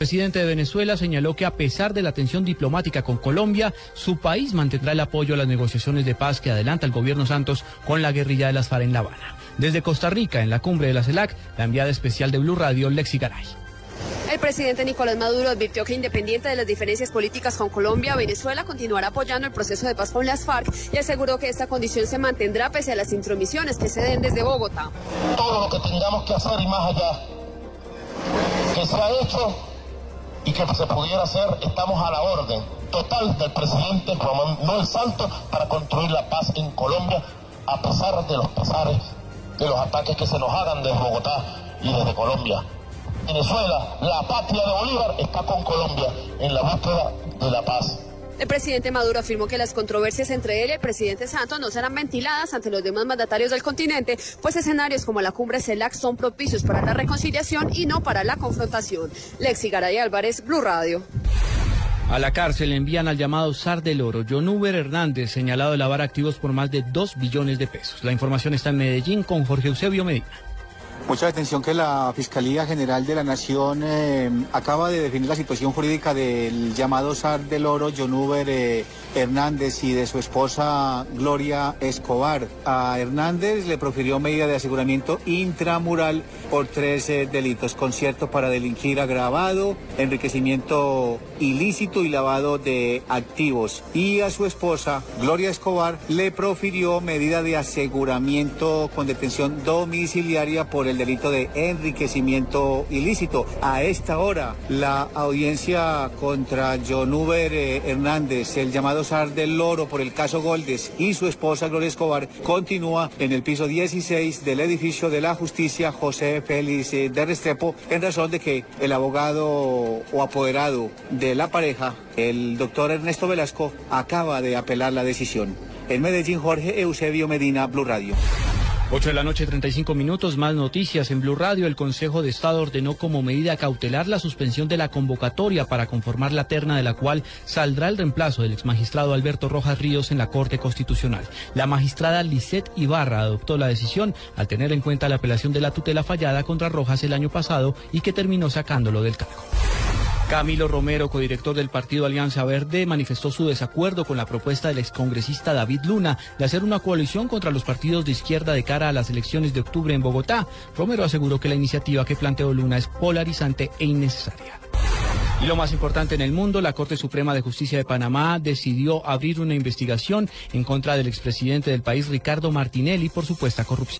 El presidente de Venezuela señaló que a pesar de la tensión diplomática con Colombia, su país mantendrá el apoyo a las negociaciones de paz que adelanta el gobierno Santos con la guerrilla de las FARC en La Habana. Desde Costa Rica, en la cumbre de la CELAC, la enviada especial de Blue Radio, Lexi Garay. El presidente Nicolás Maduro advirtió que independiente de las diferencias políticas con Colombia, Venezuela continuará apoyando el proceso de paz con las FARC y aseguró que esta condición se mantendrá pese a las intromisiones que se den desde Bogotá. Todo lo que tengamos que hacer y más allá, que se ha hecho y que se pudiera hacer, estamos a la orden total del presidente Juan Manuel Santos para construir la paz en Colombia, a pesar de los pesares, de los ataques que se nos hagan desde Bogotá y desde Colombia. Venezuela, la patria de Bolívar, está con Colombia en la búsqueda de la paz. El presidente Maduro afirmó que las controversias entre él y el presidente Santos no serán ventiladas ante los demás mandatarios del continente, pues escenarios como la cumbre CELAC son propicios para la reconciliación y no para la confrontación. Lexi Garay Álvarez, Blue Radio. A la cárcel envían al llamado SAR del Oro, John Uber Hernández, señalado de lavar activos por más de 2 billones de pesos. La información está en Medellín con Jorge Eusebio Medina. Mucha atención que la Fiscalía General de la Nación eh, acaba de definir la situación jurídica del llamado SAR del Oro, John Uber eh, Hernández y de su esposa Gloria Escobar. A Hernández le profirió medida de aseguramiento intramural por tres eh, delitos, concierto para delinquir agravado, enriquecimiento ilícito y lavado de activos. Y a su esposa Gloria Escobar le profirió medida de aseguramiento con detención domiciliaria por el delito de enriquecimiento ilícito. A esta hora, la audiencia contra John Uber eh, Hernández, el llamado SAR del Loro por el caso Goldes y su esposa Gloria Escobar continúa en el piso 16 del edificio de la justicia José Félix eh, de Restrepo en razón de que el abogado o apoderado de la pareja, el doctor Ernesto Velasco, acaba de apelar la decisión. En Medellín, Jorge Eusebio Medina, Blue Radio. 8 de la noche, 35 minutos, más noticias. En Blue Radio, el Consejo de Estado ordenó como medida cautelar la suspensión de la convocatoria para conformar la terna de la cual saldrá el reemplazo del exmagistrado Alberto Rojas Ríos en la Corte Constitucional. La magistrada Lisette Ibarra adoptó la decisión al tener en cuenta la apelación de la tutela fallada contra Rojas el año pasado y que terminó sacándolo del cargo. Camilo Romero, codirector del partido Alianza Verde, manifestó su desacuerdo con la propuesta del excongresista David Luna de hacer una coalición contra los partidos de izquierda de cara a las elecciones de octubre en Bogotá. Romero aseguró que la iniciativa que planteó Luna es polarizante e innecesaria. Y lo más importante en el mundo, la Corte Suprema de Justicia de Panamá decidió abrir una investigación en contra del expresidente del país, Ricardo Martinelli, por supuesta corrupción.